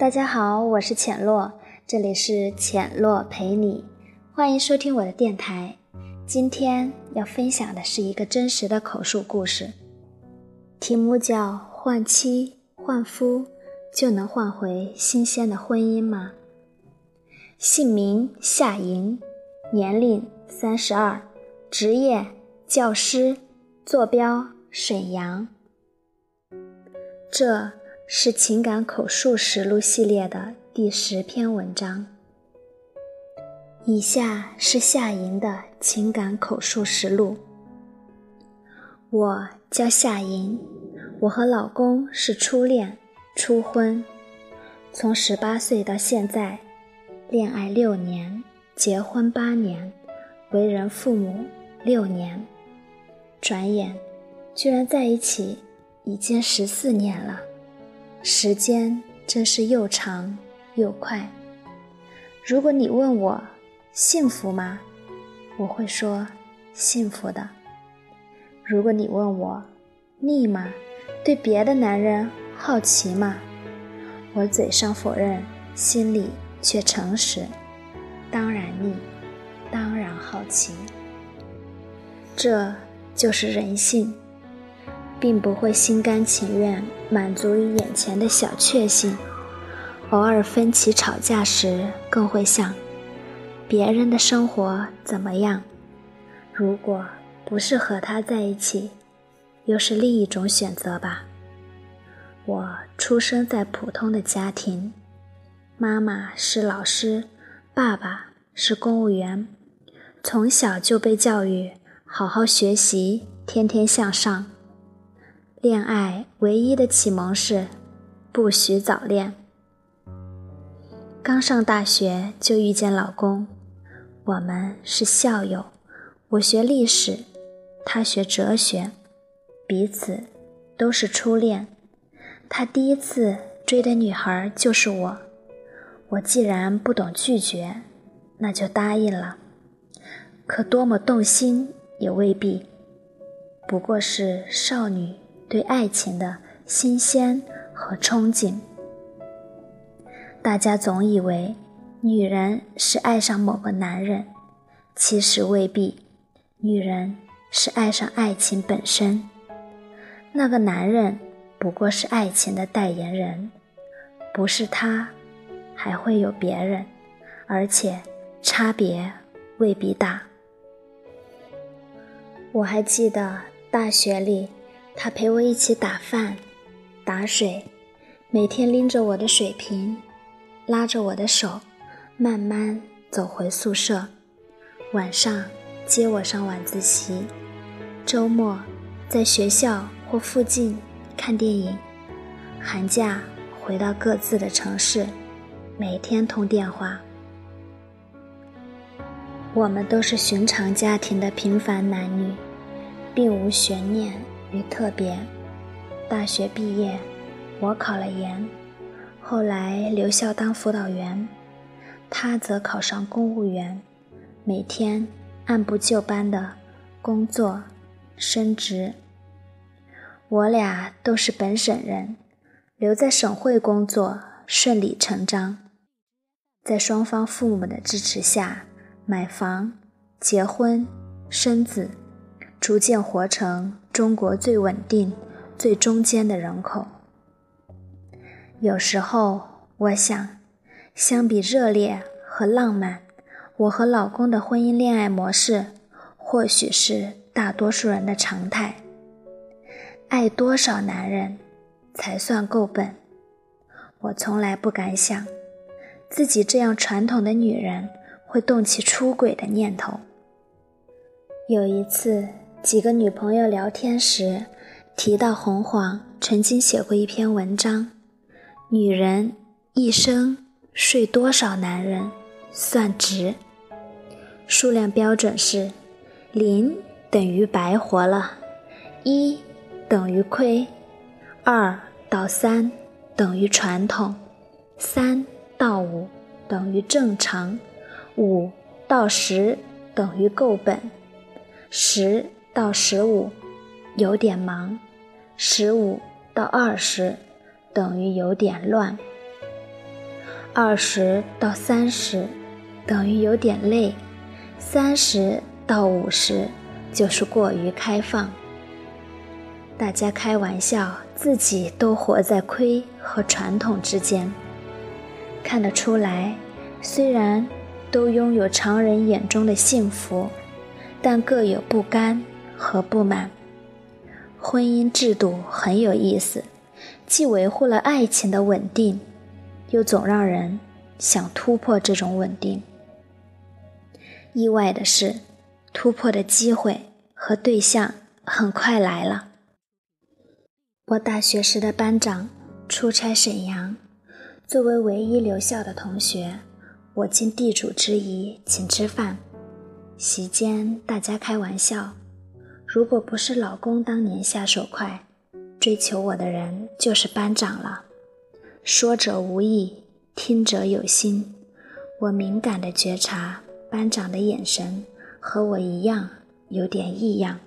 大家好，我是浅洛，这里是浅洛陪你，欢迎收听我的电台。今天要分享的是一个真实的口述故事，题目叫“换妻换夫就能换回新鲜的婚姻吗？”姓名夏莹，年龄三十二，职业教师，坐标沈阳。这。是情感口述实录系列的第十篇文章。以下是夏莹的情感口述实录。我叫夏莹，我和老公是初恋、初婚，从十八岁到现在，恋爱六年，结婚八年，为人父母六年，转眼居然在一起已经十四年了。时间真是又长又快。如果你问我幸福吗？我会说幸福的。如果你问我腻吗？对别的男人好奇吗？我嘴上否认，心里却诚实。当然腻，当然好奇。这就是人性。并不会心甘情愿满足于眼前的小确幸，偶尔分歧吵架时，更会想别人的生活怎么样。如果不是和他在一起，又是另一种选择吧。我出生在普通的家庭，妈妈是老师，爸爸是公务员，从小就被教育好好学习，天天向上。恋爱唯一的启蒙是，不许早恋。刚上大学就遇见老公，我们是校友，我学历史，他学哲学，彼此都是初恋。他第一次追的女孩就是我，我既然不懂拒绝，那就答应了。可多么动心也未必，不过是少女。对爱情的新鲜和憧憬，大家总以为女人是爱上某个男人，其实未必，女人是爱上爱情本身。那个男人不过是爱情的代言人，不是他，还会有别人，而且差别未必大。我还记得大学里。他陪我一起打饭、打水，每天拎着我的水瓶，拉着我的手，慢慢走回宿舍。晚上接我上晚自习，周末在学校或附近看电影，寒假回到各自的城市，每天通电话。我们都是寻常家庭的平凡男女，并无悬念。与特别，大学毕业，我考了研，后来留校当辅导员，他则考上公务员，每天按部就班的工作升职。我俩都是本省人，留在省会工作顺理成章，在双方父母的支持下，买房、结婚、生子。逐渐活成中国最稳定、最中间的人口。有时候我想，相比热烈和浪漫，我和老公的婚姻恋爱模式，或许是大多数人的常态。爱多少男人才算够本？我从来不敢想，自己这样传统的女人会动起出轨的念头。有一次。几个女朋友聊天时，提到洪晃曾经写过一篇文章：女人一生睡多少男人算值？数量标准是零等于白活了，一等于亏，二到三等于传统，三到五等于正常，五到十等于够本，十。到十五，有点忙；十五到二十，等于有点乱。二十到三十等于有点累，三十到五十就是过于开放。大家开玩笑，自己都活在亏和传统之间。看得出来，虽然都拥有常人眼中的幸福，但各有不甘和不满。婚姻制度很有意思，既维护了爱情的稳定，又总让人想突破这种稳定。意外的是，突破的机会和对象很快来了。我大学时的班长出差沈阳，作为唯一留校的同学，我尽地主之谊请吃饭。席间大家开玩笑，如果不是老公当年下手快，追求我的人就是班长了。说者无意，听者有心。我敏感地觉察班长的眼神和我一样有点异样。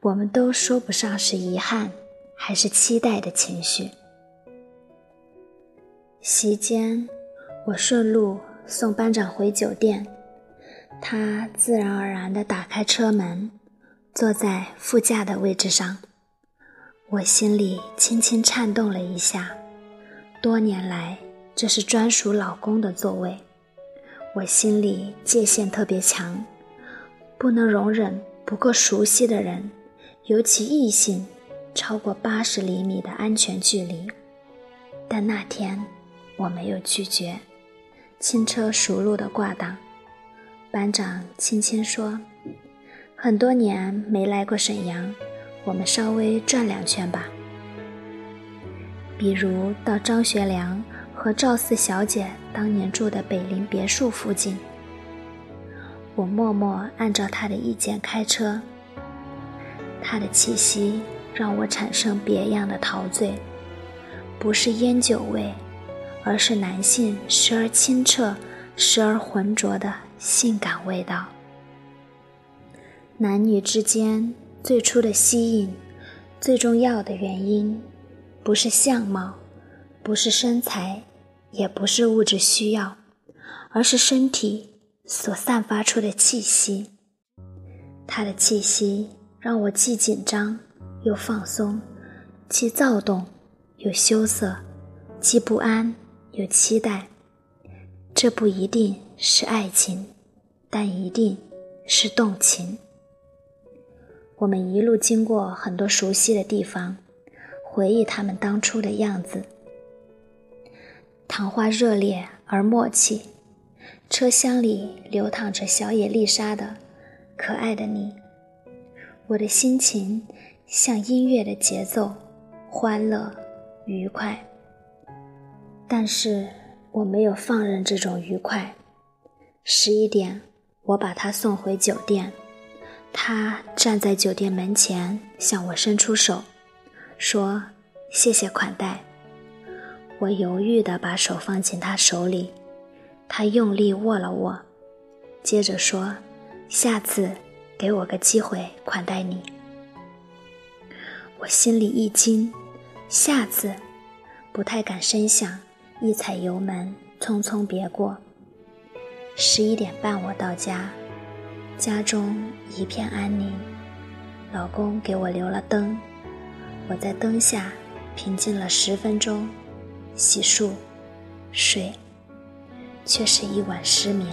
我们都说不上是遗憾。还是期待的情绪。席间，我顺路送班长回酒店，他自然而然地打开车门，坐在副驾的位置上。我心里轻轻颤动了一下。多年来，这是专属老公的座位，我心里界限特别强，不能容忍不够熟悉的人，尤其异性。超过八十厘米的安全距离，但那天我没有拒绝，轻车熟路的挂档。班长轻轻说：“很多年没来过沈阳，我们稍微转两圈吧。比如到张学良和赵四小姐当年住的北林别墅附近。”我默默按照他的意见开车，他的气息。让我产生别样的陶醉，不是烟酒味，而是男性时而清澈、时而浑浊的性感味道。男女之间最初的吸引，最重要的原因，不是相貌，不是身材，也不是物质需要，而是身体所散发出的气息。他的气息让我既紧张。又放松，既躁动又羞涩，既不安又期待。这不一定是爱情，但一定是动情。我们一路经过很多熟悉的地方，回忆他们当初的样子。谈话热烈而默契，车厢里流淌着小野丽莎的《可爱的你》，我的心情。像音乐的节奏，欢乐、愉快。但是我没有放任这种愉快。十一点，我把他送回酒店，他站在酒店门前向我伸出手，说：“谢谢款待。”我犹豫地把手放进他手里，他用力握了握，接着说：“下次给我个机会款待你。”我心里一惊，下次不太敢深想，一踩油门，匆匆别过。十一点半我到家，家中一片安宁。老公给我留了灯，我在灯下平静了十分钟，洗漱，睡，却是一晚失眠。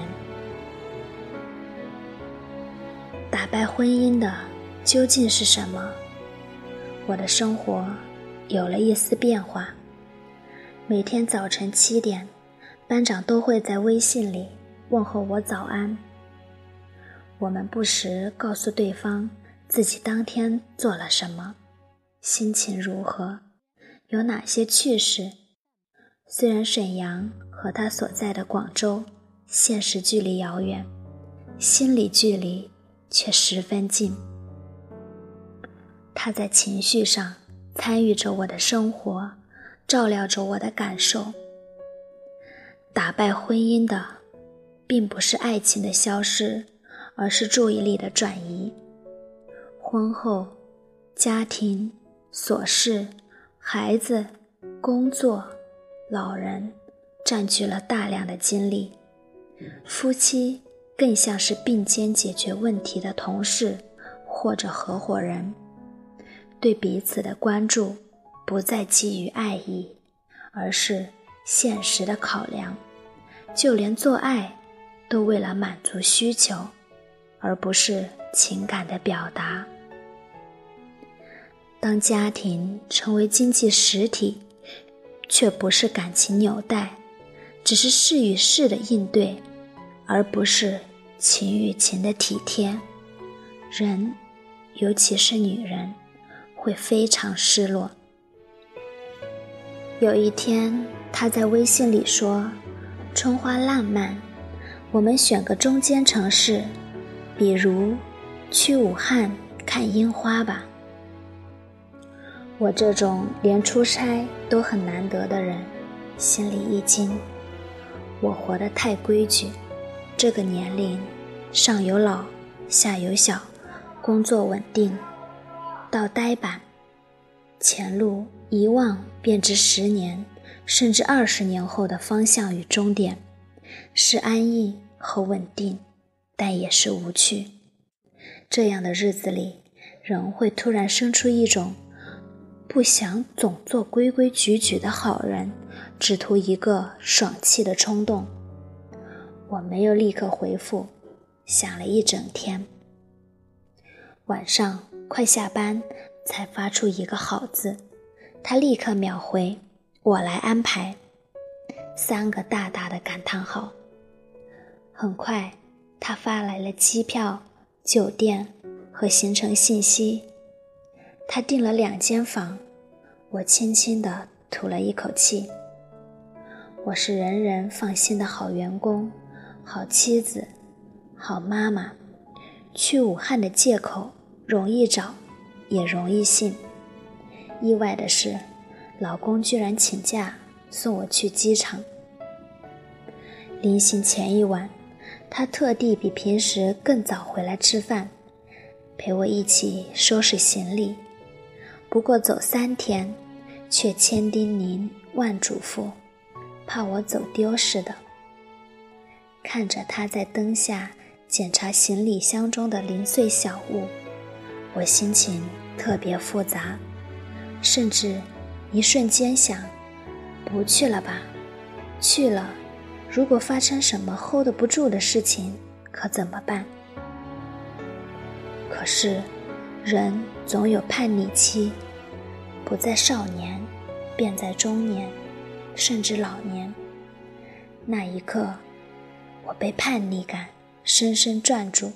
打败婚姻的究竟是什么？我的生活有了一丝变化。每天早晨七点，班长都会在微信里问候我早安。我们不时告诉对方自己当天做了什么，心情如何，有哪些趣事。虽然沈阳和他所在的广州现实距离遥远，心理距离却十分近。他在情绪上参与着我的生活，照料着我的感受。打败婚姻的，并不是爱情的消失，而是注意力的转移。婚后，家庭、琐事、孩子、工作、老人、占据了大量的精力，夫妻更像是并肩解决问题的同事或者合伙人，对彼此的关注不再基于爱意，而是现实的考量，就连做爱都为了满足需求，而不是情感的表达。当家庭成为经济实体，却不是感情纽带，只是事与事的应对，而不是情与情的体贴，人，尤其是女人，会非常失落。有一天，他在微信里说：“春花烂漫，我们选个中间城市，比如去武汉看樱花吧。”我这种连出差都很难得的人，心里一惊。我活得太规矩，这个年龄，上有老，下有小，工作稳定，到呆板，前路一望便知十年甚至二十年后的方向与终点，是安逸和稳定，但也是无趣。这样的日子里，人会突然生出一种。不想总做规规矩矩的好人，只图一个爽气的冲动。我没有立刻回复，想了一整天。晚上快下班，才发出一个好字，他立刻秒回：“我来安排。”三个大大的感叹号。很快，他发来了机票、酒店和行程信息。他订了两间房。我轻轻地吐了一口气。我是人人放心的好员工、好妻子、好妈妈。去武汉的借口容易找，也容易信。意外的是，老公居然请假送我去机场。临行前一晚，他特地比平时更早回来吃饭，陪我一起收拾行李。不过走三天。却千叮咛万嘱咐，怕我走丢似的。看着他在灯下检查行李箱中的零碎小物，我心情特别复杂，甚至一瞬间想：不去了吧？去了，如果发生什么 hold 不住的事情，可怎么办？可是，人总有叛逆期。不在少年，便在中年，甚至老年。那一刻，我被叛逆感深深攥住，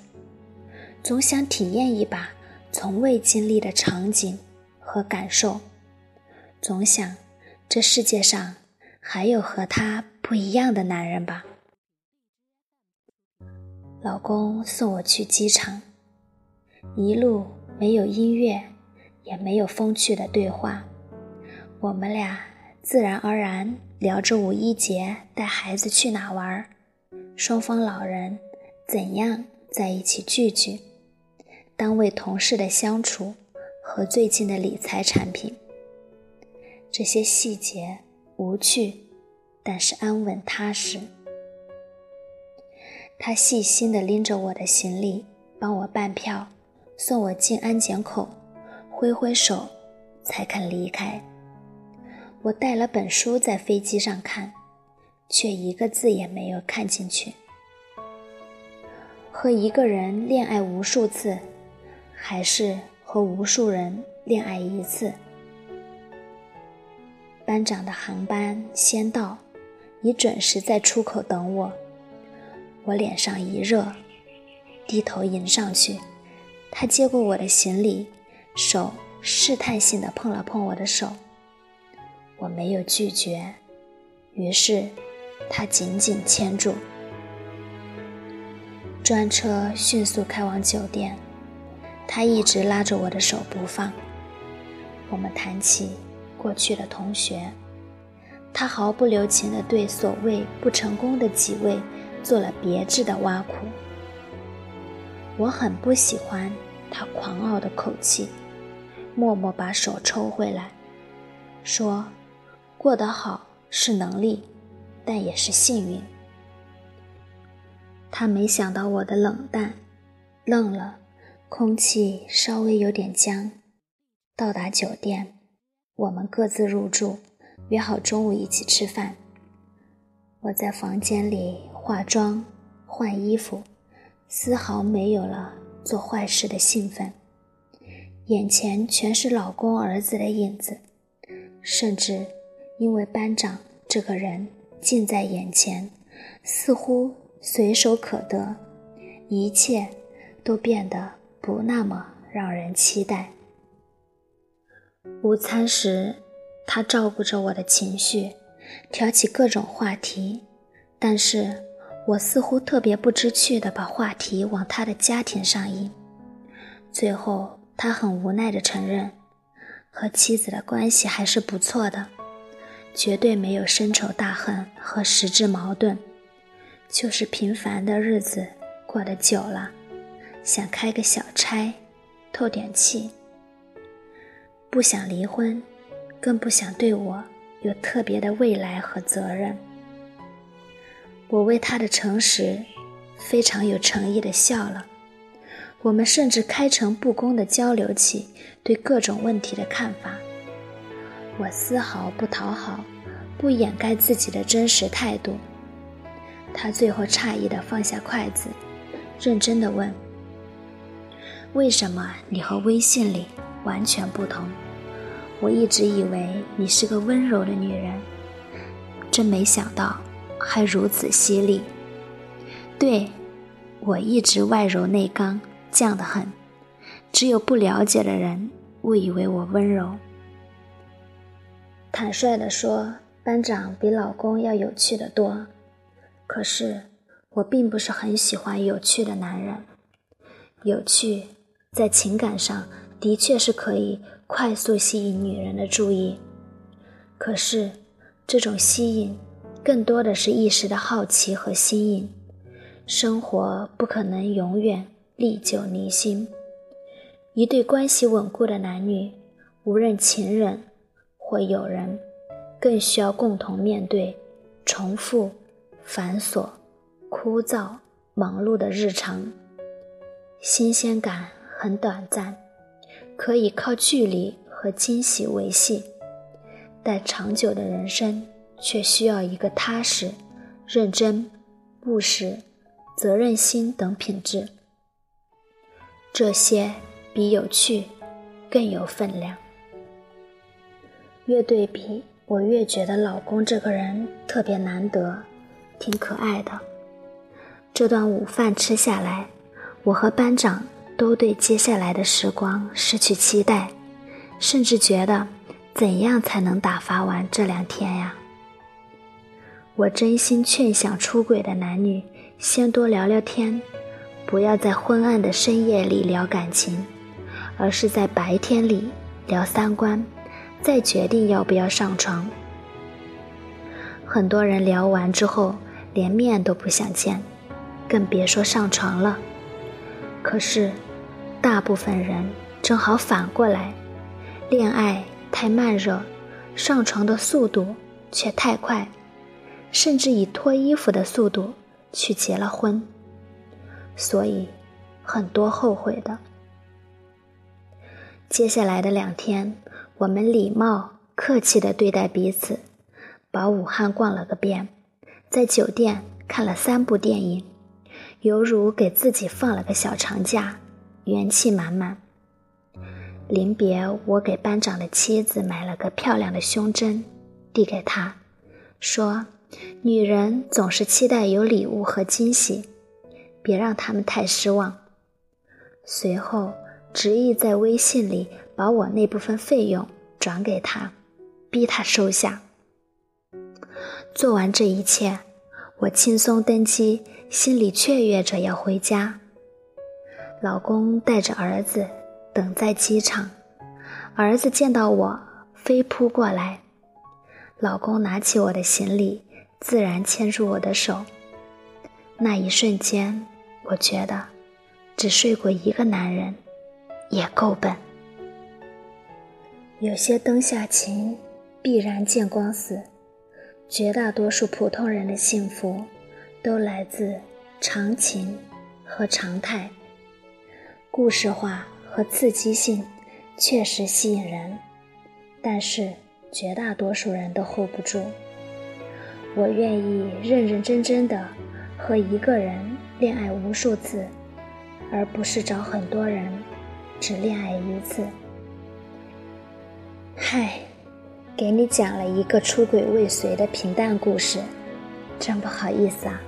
总想体验一把从未经历的场景和感受，总想这世界上还有和他不一样的男人吧。老公送我去机场，一路没有音乐。也没有风趣的对话，我们俩自然而然聊着五一节带孩子去哪玩，双方老人怎样在一起聚聚，单位同事的相处和最近的理财产品。这些细节无趣，但是安稳踏实。他细心地拎着我的行李，帮我办票，送我进安检口。挥挥手，才肯离开。我带了本书在飞机上看，却一个字也没有看进去。和一个人恋爱无数次，还是和无数人恋爱一次？班长的航班先到，你准时在出口等我。我脸上一热，低头迎上去，他接过我的行李。手试探性的碰了碰我的手，我没有拒绝，于是他紧紧牵住。专车迅速开往酒店，他一直拉着我的手不放。我们谈起过去的同学，他毫不留情地对所谓不成功的几位做了别致的挖苦。我很不喜欢他狂傲的口气。默默把手抽回来，说：“过得好是能力，但也是幸运。他没想到我的冷淡，愣了，空气稍微有点僵。到达酒店，我们各自入住，约好中午一起吃饭。我在房间里化妆、换衣服，丝毫没有了做坏事的兴奋。眼前全是老公、儿子的影子，甚至因为班长这个人近在眼前，似乎随手可得，一切都变得不那么让人期待。午餐时，他照顾着我的情绪。挑起各种话题，但是我似乎特别不知趣的把话题往他的家庭上引。最后，他很无奈的承认，和妻子的关系还是不错的，绝对没有深仇大恨和实质矛盾，就是平凡的日子过得久了，想开个小差，透点气。不想离婚，更不想对我。有特别的未来和责任，我为他的诚实非常有诚意的笑了。我们甚至开诚布公地交流起对各种问题的看法。我丝毫不讨好，不掩盖自己的真实态度。他最后诧异地放下筷子，认真地问：“为什么你和微信里完全不同？”我一直以为你是个温柔的女人，真没想到还如此犀利。对，我一直外柔内刚，犟得很，只有不了解的人误以为我温柔。坦率地说，班长比老公要有趣的多。可是我并不是很喜欢有趣的男人。有趣，在情感上的确是可以。快速吸引女人的注意，可是这种吸引更多的是一时的好奇和新颖。生活不可能永远历久弥新。一对关系稳固的男女，无论情人或友人，更需要共同面对重复、繁琐、枯燥、忙碌的日常。新鲜感很短暂。可以靠距离和惊喜维系，但长久的人生却需要一个踏实、认真、务实、责任心等品质。这些比有趣更有分量。越对比，我越觉得老公这个人特别难得，挺可爱的。这段午饭吃下来，我和班长。都对接下来的时光失去期待，甚至觉得怎样才能打发完这两天呀？我真心劝想出轨的男女先多聊聊天，不要在昏暗的深夜里聊感情，而是在白天里聊三观，再决定要不要上床。很多人聊完之后连面都不想见，更别说上床了。可是。大部分人正好反过来，恋爱太慢热，上床的速度却太快，甚至以脱衣服的速度去结了婚，所以很多后悔的。接下来的两天，我们礼貌客气地对待彼此，把武汉逛了个遍，在酒店看了三部电影，犹如给自己放了个小长假。元气满满。临别，我给班长的妻子买了个漂亮的胸针，递给她，说：“女人总是期待有礼物和惊喜，别让他们太失望。”随后，执意在微信里把我那部分费用转给他，逼他收下。做完这一切，我轻松登机，心里雀跃着要回家。老公带着儿子等在机场，儿子见到我飞扑过来，老公拿起我的行李，自然牵住我的手。那一瞬间，我觉得只睡过一个男人也够笨。有些灯下情，必然见光死。绝大多数普通人的幸福，都来自常情和常态。故事化和刺激性确实吸引人，但是绝大多数人都 hold 不住。我愿意认认真真的和一个人恋爱无数次，而不是找很多人只恋爱一次。嗨，给你讲了一个出轨未遂的平淡故事，真不好意思啊。